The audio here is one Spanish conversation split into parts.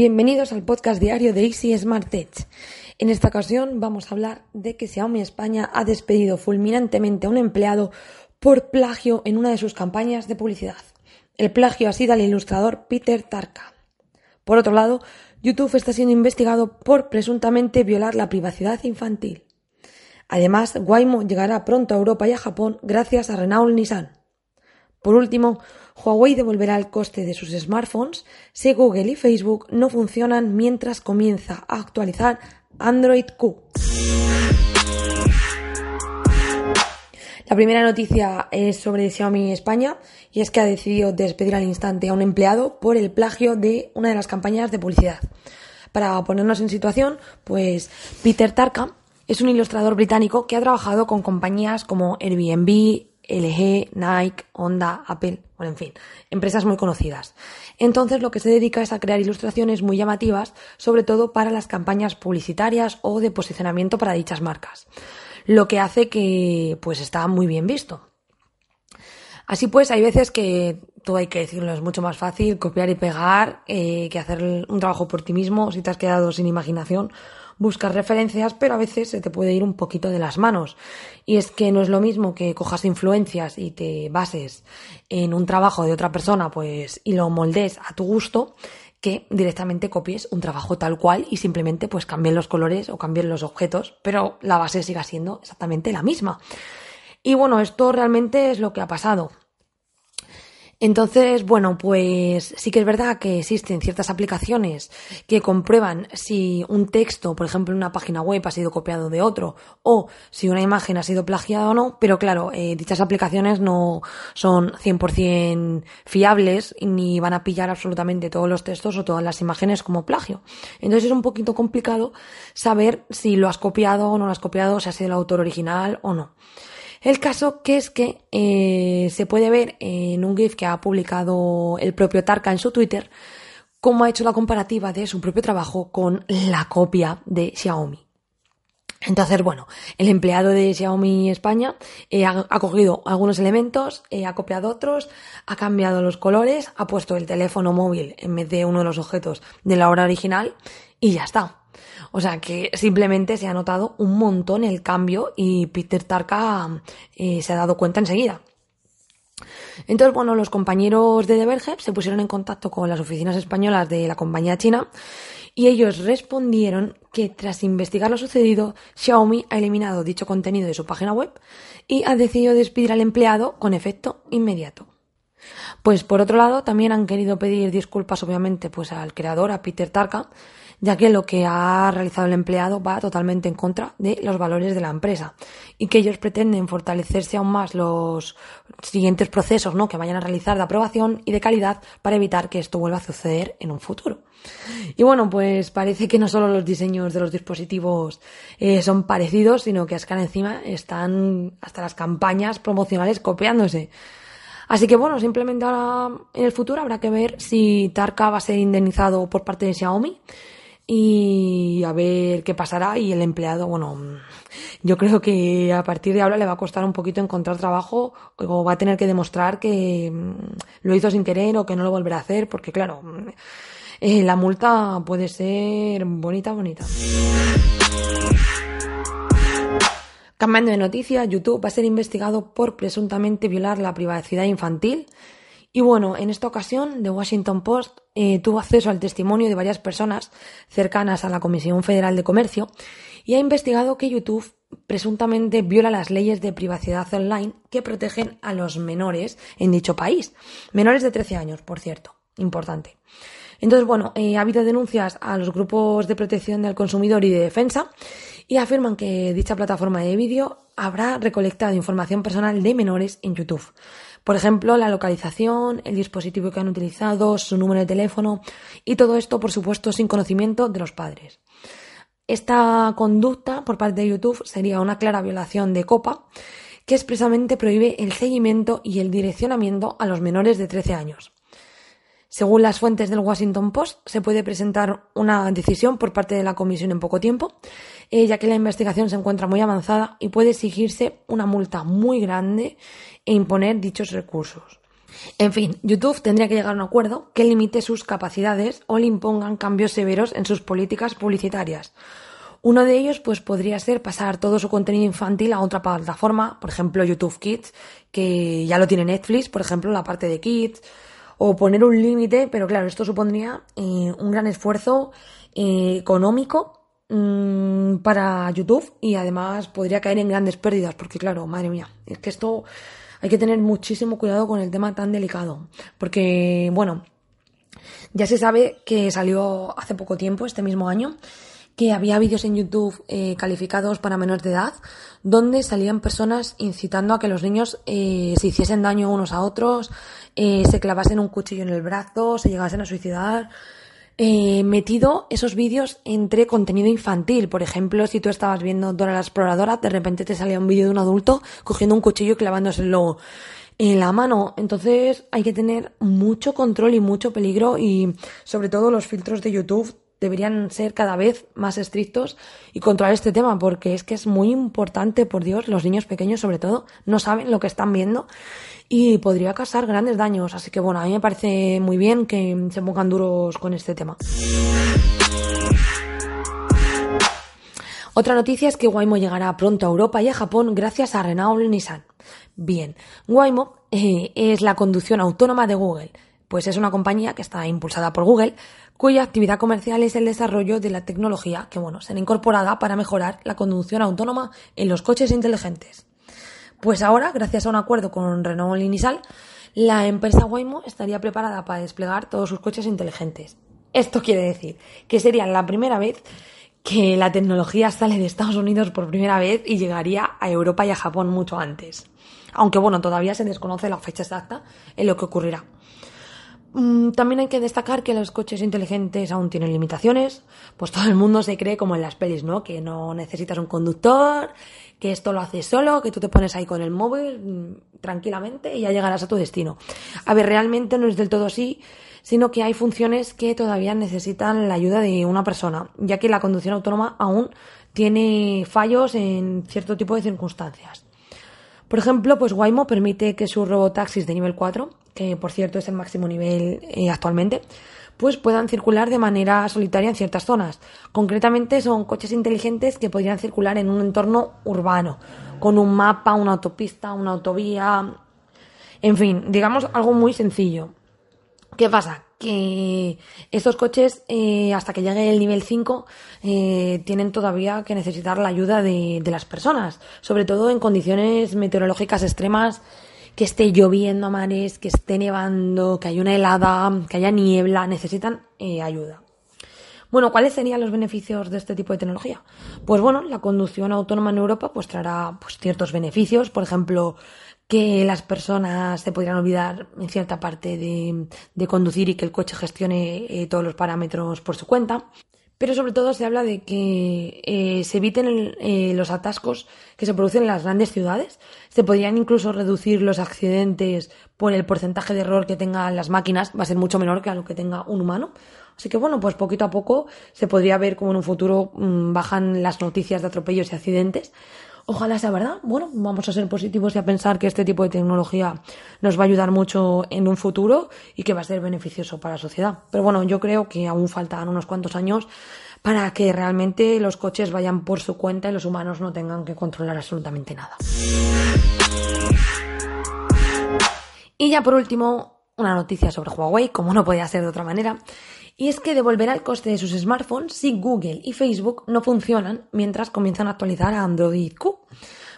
Bienvenidos al podcast diario de Easy Smart Tech. En esta ocasión vamos a hablar de que Xiaomi España ha despedido fulminantemente a un empleado por plagio en una de sus campañas de publicidad. El plagio ha sido al ilustrador Peter Tarka. Por otro lado, YouTube está siendo investigado por presuntamente violar la privacidad infantil. Además, Waymo llegará pronto a Europa y a Japón gracias a Renault Nissan. Por último, Huawei devolverá el coste de sus smartphones si Google y Facebook no funcionan mientras comienza a actualizar Android Q. La primera noticia es sobre Xiaomi España y es que ha decidido despedir al instante a un empleado por el plagio de una de las campañas de publicidad. Para ponernos en situación, pues Peter Tarka es un ilustrador británico que ha trabajado con compañías como Airbnb, LG, Nike, Honda, Apple, bueno, en fin, empresas muy conocidas. Entonces lo que se dedica es a crear ilustraciones muy llamativas, sobre todo para las campañas publicitarias o de posicionamiento para dichas marcas. Lo que hace que pues está muy bien visto. Así pues, hay veces que todo hay que decirlo, es mucho más fácil copiar y pegar eh, que hacer un trabajo por ti mismo si te has quedado sin imaginación buscas referencias, pero a veces se te puede ir un poquito de las manos. Y es que no es lo mismo que cojas influencias y te bases en un trabajo de otra persona, pues, y lo moldes a tu gusto, que directamente copies un trabajo tal cual y simplemente pues cambien los colores o cambien los objetos, pero la base siga siendo exactamente la misma. Y bueno, esto realmente es lo que ha pasado. Entonces, bueno, pues sí que es verdad que existen ciertas aplicaciones que comprueban si un texto, por ejemplo, en una página web ha sido copiado de otro o si una imagen ha sido plagiada o no, pero claro, eh, dichas aplicaciones no son 100% fiables ni van a pillar absolutamente todos los textos o todas las imágenes como plagio. Entonces es un poquito complicado saber si lo has copiado o no lo has copiado, si ha sido el autor original o no. El caso que es que eh, se puede ver en un GIF que ha publicado el propio Tarka en su Twitter cómo ha hecho la comparativa de su propio trabajo con la copia de Xiaomi. Entonces, bueno, el empleado de Xiaomi España eh, ha, cogido algunos elementos, eh, ha copiado otros, ha cambiado los colores, ha puesto el teléfono móvil en vez de uno de los objetos de la obra original y ya está. O sea que simplemente se ha notado un montón el cambio y Peter Tarka eh, se ha dado cuenta enseguida. Entonces, bueno, los compañeros de Deberge se pusieron en contacto con las oficinas españolas de la compañía china y ellos respondieron que tras investigar lo sucedido, Xiaomi ha eliminado dicho contenido de su página web y ha decidido despedir al empleado con efecto inmediato. Pues por otro lado, también han querido pedir disculpas, obviamente, pues al creador, a Peter Tarka, ya que lo que ha realizado el empleado va totalmente en contra de los valores de la empresa y que ellos pretenden fortalecerse aún más los siguientes procesos ¿no? que vayan a realizar de aprobación y de calidad para evitar que esto vuelva a suceder en un futuro. Y bueno, pues parece que no solo los diseños de los dispositivos eh, son parecidos, sino que que encima están hasta las campañas promocionales copiándose. Así que bueno, simplemente ahora en el futuro habrá que ver si Tarka va a ser indemnizado por parte de Xiaomi y a ver qué pasará y el empleado, bueno, yo creo que a partir de ahora le va a costar un poquito encontrar trabajo o va a tener que demostrar que mm, lo hizo sin querer o que no lo volverá a hacer porque claro, eh, la multa puede ser bonita, bonita. Cambiando de noticia, YouTube va a ser investigado por presuntamente violar la privacidad infantil y bueno, en esta ocasión, The Washington Post eh, tuvo acceso al testimonio de varias personas cercanas a la Comisión Federal de Comercio y ha investigado que YouTube presuntamente viola las leyes de privacidad online que protegen a los menores en dicho país. Menores de 13 años, por cierto. Importante. Entonces, bueno, eh, ha habido denuncias a los grupos de protección del consumidor y de defensa y afirman que dicha plataforma de vídeo habrá recolectado información personal de menores en YouTube. Por ejemplo, la localización, el dispositivo que han utilizado, su número de teléfono y todo esto, por supuesto, sin conocimiento de los padres. Esta conducta por parte de YouTube sería una clara violación de COPA que expresamente prohíbe el seguimiento y el direccionamiento a los menores de 13 años. Según las fuentes del Washington Post, se puede presentar una decisión por parte de la comisión en poco tiempo, eh, ya que la investigación se encuentra muy avanzada y puede exigirse una multa muy grande e imponer dichos recursos. En fin, YouTube tendría que llegar a un acuerdo que limite sus capacidades o le impongan cambios severos en sus políticas publicitarias. Uno de ellos pues podría ser pasar todo su contenido infantil a otra plataforma, por ejemplo YouTube Kids, que ya lo tiene Netflix, por ejemplo, la parte de Kids, o poner un límite, pero claro, esto supondría eh, un gran esfuerzo eh, económico mm, para YouTube y además podría caer en grandes pérdidas, porque claro, madre mía, es que esto hay que tener muchísimo cuidado con el tema tan delicado, porque bueno, ya se sabe que salió hace poco tiempo, este mismo año, que había vídeos en YouTube eh, calificados para menores de edad donde salían personas incitando a que los niños eh, se hiciesen daño unos a otros, eh, se clavasen un cuchillo en el brazo, se llegasen a suicidar. metido esos vídeos entre contenido infantil. Por ejemplo, si tú estabas viendo Dora la Exploradora, de repente te salía un vídeo de un adulto cogiendo un cuchillo y clavándoselo en la mano. Entonces hay que tener mucho control y mucho peligro y sobre todo los filtros de YouTube deberían ser cada vez más estrictos y controlar este tema, porque es que es muy importante, por Dios, los niños pequeños sobre todo no saben lo que están viendo y podría causar grandes daños. Así que bueno, a mí me parece muy bien que se pongan duros con este tema. Otra noticia es que Waymo llegará pronto a Europa y a Japón gracias a Renault Nissan. Bien, Waymo eh, es la conducción autónoma de Google, pues es una compañía que está impulsada por Google, cuya actividad comercial es el desarrollo de la tecnología que, bueno, será incorporada para mejorar la conducción autónoma en los coches inteligentes. Pues ahora, gracias a un acuerdo con Renault y Nissan, la empresa Waymo estaría preparada para desplegar todos sus coches inteligentes. Esto quiere decir que sería la primera vez que la tecnología sale de Estados Unidos por primera vez y llegaría a Europa y a Japón mucho antes. Aunque bueno, todavía se desconoce la fecha exacta en lo que ocurrirá. Mm, también hay que destacar que los coches inteligentes aún tienen limitaciones, pues todo el mundo se cree como en las pelis, ¿no? Que no necesitas un conductor, que esto lo haces solo, que tú te pones ahí con el móvil mm, tranquilamente y ya llegarás a tu destino. A ver, realmente no es del todo así, sino que hay funciones que todavía necesitan la ayuda de una persona, ya que la conducción autónoma aún tiene fallos en cierto tipo de circunstancias. Por ejemplo, pues Waymo permite que sus robotaxis de nivel 4, que por cierto es el máximo nivel eh, actualmente, pues puedan circular de manera solitaria en ciertas zonas. Concretamente son coches inteligentes que podrían circular en un entorno urbano, con un mapa, una autopista, una autovía, en fin, digamos algo muy sencillo. ¿Qué pasa? Que estos coches, eh, hasta que llegue el nivel 5, eh, tienen todavía que necesitar la ayuda de, las personas, sobre todo en condiciones meteorológicas extremas, que esté lloviendo a mares, que esté nevando, que haya una helada, que haya niebla, necesitan eh, ayuda. Bueno, ¿cuáles serían los beneficios de este tipo de tecnología? Pues bueno, la conducción autónoma en Europa pues traerá pues, ciertos beneficios, por ejemplo, que las personas se podrían olvidar en cierta parte de, conducir y que el coche gestione eh, todos los parámetros por su cuenta. Pero sobre todo se habla de que eh, se eviten eh, los atascos que se producen en las grandes ciudades. Se podrían incluso reducir los accidentes por el porcentaje de error que tengan las máquinas. Va a ser mucho menor que a lo que tenga un humano. Así que bueno, pues poquito a poco se podría ver como en un futuro mm, bajan las noticias de atropellos y accidentes. Ojalá sea verdad. Bueno, vamos a ser positivos y a pensar que este tipo de tecnología nos va a ayudar mucho en un futuro y que va a ser beneficioso para la sociedad. Pero bueno, yo creo que aún faltan unos cuantos años para que realmente los coches vayan por su cuenta y los humanos no tengan que controlar absolutamente nada. Y ya por último, una noticia sobre Huawei, como no podía ser de otra manera y es que devolverá el coste de sus smartphones si Google y Facebook no funcionan mientras comienzan a actualizar a Android Q.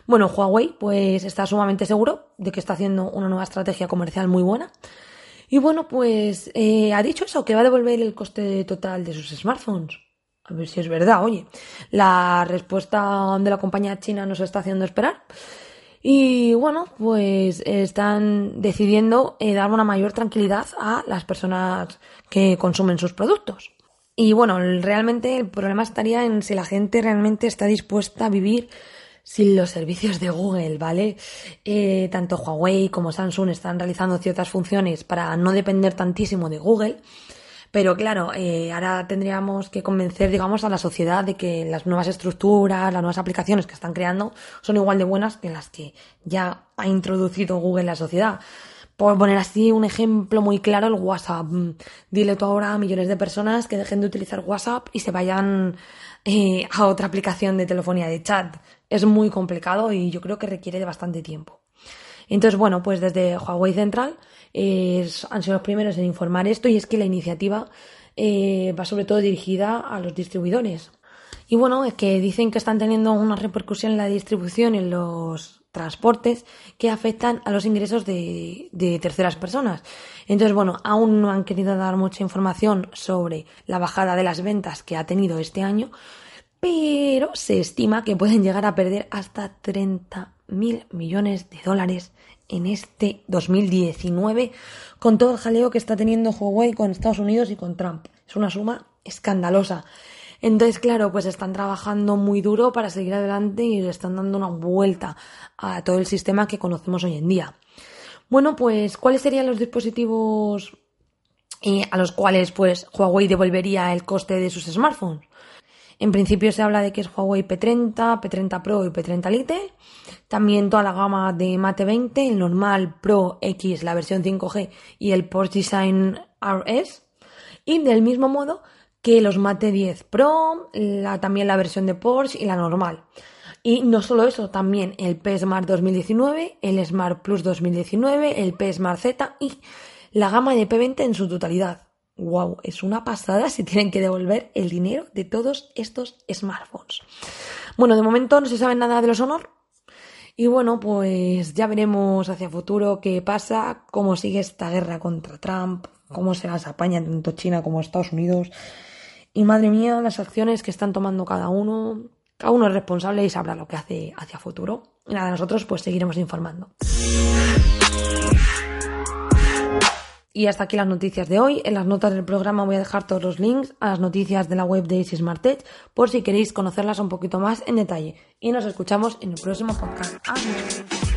Bueno, Huawei pues está sumamente seguro de que está haciendo una nueva estrategia comercial muy buena. Y bueno, pues eh, ha dicho eso, que va a devolver el coste total de sus smartphones. A ver si es verdad, oye. La respuesta de la compañía china nos está haciendo esperar. Y bueno, pues están decidiendo eh, dar una mayor tranquilidad a las personas que consumen sus productos. Y bueno, realmente el problema estaría en si la gente realmente está dispuesta a vivir sin los servicios de Google, ¿vale? Eh, tanto Huawei como Samsung están realizando ciertas funciones para no depender tantísimo de Google. Pero claro, eh, ahora tendríamos que convencer, digamos, a la sociedad de que las nuevas estructuras, las nuevas aplicaciones que están creando son igual de buenas que las que ya ha introducido Google en la sociedad. por poner así un ejemplo muy claro, el WhatsApp. Mm, dile tú ahora a millones de personas que dejen de utilizar WhatsApp y se vayan eh, a otra aplicación de telefonía de chat. Es muy complicado y yo creo que requiere de bastante tiempo. Entonces, bueno, pues desde Huawei Central han sido los primeros en informar esto y es que la iniciativa eh, va sobre todo dirigida a los distribuidores. Y bueno, es que dicen que están teniendo una repercusión en la distribución en los transportes que afectan a los ingresos de, de, terceras personas. Entonces, bueno, aún no han querido dar mucha información sobre la bajada de las ventas que ha tenido este año, pero se estima que pueden llegar a perder hasta 30 mil millones de dólares en este 2019 con todo el jaleo que está teniendo Huawei con Estados Unidos y con Trump. Es una suma escandalosa. Entonces, claro, pues están trabajando muy duro para seguir adelante y le están dando una vuelta a todo el sistema que conocemos hoy en día. Bueno, pues, ¿cuáles serían los dispositivos eh, a los cuales pues Huawei devolvería el coste de sus smartphones? En principio se habla de que es Huawei P30, P30 Pro y P30 Lite. También toda la gama de Mate 20, el normal Pro X, la versión 5G y el Porsche Design RS. Y del mismo modo que los Mate 10 Pro, también la versión de Porsche y la normal. Y no solo eso, también el P Smart 2019, el Smart Plus 2019, el P Smart Z y la gama de P20 en su totalidad wow, es una pasada si tienen que devolver el dinero de todos estos smartphones. Bueno, de momento no se sabe nada de los Honor. Y bueno, pues ya veremos hacia futuro qué pasa, cómo sigue esta guerra contra Trump, cómo se las apaña tanto China como Estados Unidos. Y madre mía, las acciones que están tomando cada uno. Cada uno es responsable y sabrá lo que hace hacia futuro. Y nada, nosotros pues seguiremos informando. Y hasta aquí las noticias de hoy. En las notas del programa voy a dejar todos los links a las noticias de la web de Easy Smart Tech por si queréis conocerlas un poquito más en detalle. Y nos escuchamos en el próximo podcast. Adiós.